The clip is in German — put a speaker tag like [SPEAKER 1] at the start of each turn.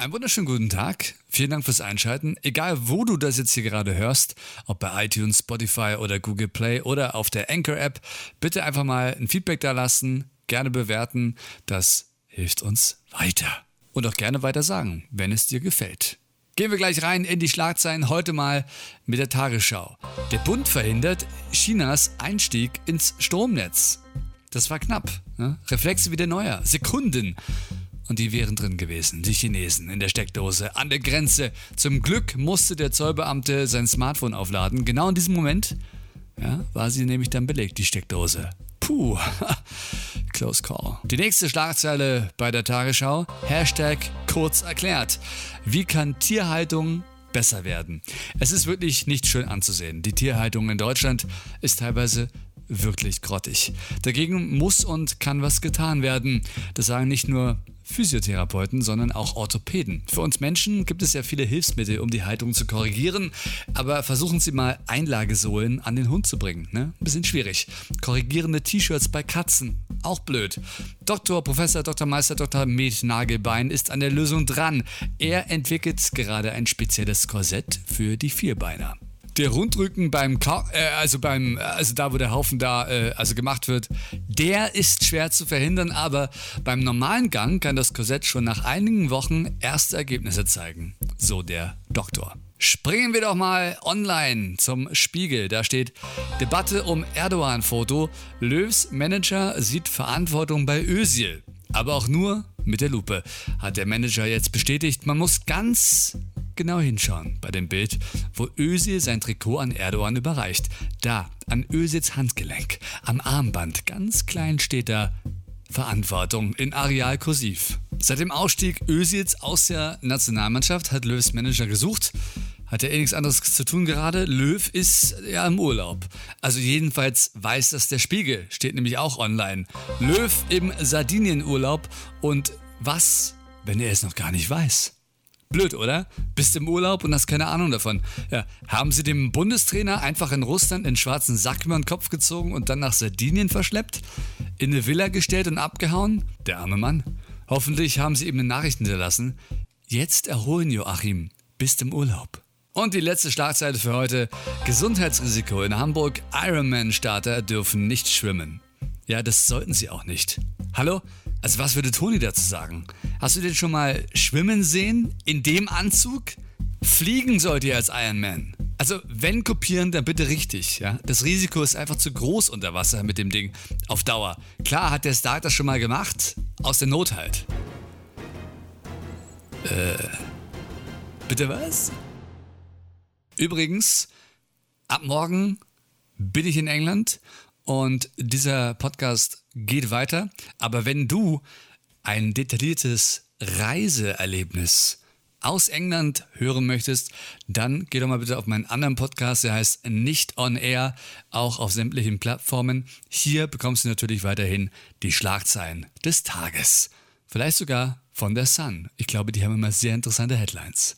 [SPEAKER 1] Einen wunderschönen guten Tag. Vielen Dank fürs Einschalten. Egal, wo du das jetzt hier gerade hörst, ob bei iTunes, Spotify oder Google Play oder auf der Anchor-App, bitte einfach mal ein Feedback da lassen, gerne bewerten. Das hilft uns weiter. Und auch gerne weiter sagen, wenn es dir gefällt. Gehen wir gleich rein in die Schlagzeilen. Heute mal mit der Tagesschau. Der Bund verhindert Chinas Einstieg ins Stromnetz. Das war knapp. Ne? Reflexe wie der Neuer. Sekunden und die wären drin gewesen, die Chinesen in der Steckdose an der Grenze. Zum Glück musste der Zollbeamte sein Smartphone aufladen. Genau in diesem Moment ja, war sie nämlich dann belegt, die Steckdose. Puh, close call. Die nächste Schlagzeile bei der Tagesschau, Hashtag kurz erklärt. Wie kann Tierhaltung besser werden? Es ist wirklich nicht schön anzusehen. Die Tierhaltung in Deutschland ist teilweise wirklich grottig. Dagegen muss und kann was getan werden. Das sagen nicht nur Physiotherapeuten, sondern auch Orthopäden. Für uns Menschen gibt es ja viele Hilfsmittel, um die Haltung zu korrigieren, aber versuchen Sie mal Einlagesohlen an den Hund zu bringen. Ne? Bisschen schwierig. Korrigierende T-Shirts bei Katzen, auch blöd. Dr. Professor Dr. Meister Dr. Med Nagelbein ist an der Lösung dran. Er entwickelt gerade ein spezielles Korsett für die Vierbeiner der Rundrücken beim, Ka äh, also beim, also da, wo der Haufen da, äh, also gemacht wird, der ist schwer zu verhindern, aber beim normalen Gang kann das Korsett schon nach einigen Wochen erste Ergebnisse zeigen. So der Doktor. Springen wir doch mal online zum Spiegel. Da steht Debatte um Erdogan-Foto. Löws Manager sieht Verantwortung bei Özil. Aber auch nur mit der Lupe, hat der Manager jetzt bestätigt. Man muss ganz genau hinschauen bei dem Bild, wo Özil sein Trikot an Erdogan überreicht. Da, an Özils Handgelenk, am Armband, ganz klein steht da Verantwortung in Areal kursiv. Seit dem Ausstieg Özils aus der Nationalmannschaft hat Löws Manager gesucht. Hat er eh nichts anderes zu tun gerade. Löw ist ja im Urlaub. Also jedenfalls weiß das der Spiegel, steht nämlich auch online. Löw im Sardinienurlaub und was, wenn er es noch gar nicht weiß? Blöd, oder? Bist im Urlaub und hast keine Ahnung davon. Ja, haben sie dem Bundestrainer einfach in Russland den schwarzen Sack über den Kopf gezogen und dann nach Sardinien verschleppt? In eine Villa gestellt und abgehauen? Der arme Mann. Hoffentlich haben sie ihm eine Nachricht hinterlassen. Jetzt erholen Joachim. Bist im Urlaub. Und die letzte Schlagzeile für heute. Gesundheitsrisiko in Hamburg. Ironman-Starter dürfen nicht schwimmen. Ja, das sollten sie auch nicht. Hallo? Also was würde Toni dazu sagen? Hast du den schon mal schwimmen sehen? In dem Anzug? Fliegen sollt ihr als Iron Man. Also wenn kopieren, dann bitte richtig. Ja? Das Risiko ist einfach zu groß unter Wasser mit dem Ding. Auf Dauer. Klar hat der Stark das schon mal gemacht. Aus der Not halt. Äh. Bitte was? Übrigens, ab morgen bin ich in England und dieser Podcast geht weiter. Aber wenn du ein detailliertes Reiseerlebnis aus England hören möchtest, dann geh doch mal bitte auf meinen anderen Podcast, der heißt Nicht on Air, auch auf sämtlichen Plattformen. Hier bekommst du natürlich weiterhin die Schlagzeilen des Tages. Vielleicht sogar von der Sun. Ich glaube, die haben immer sehr interessante Headlines.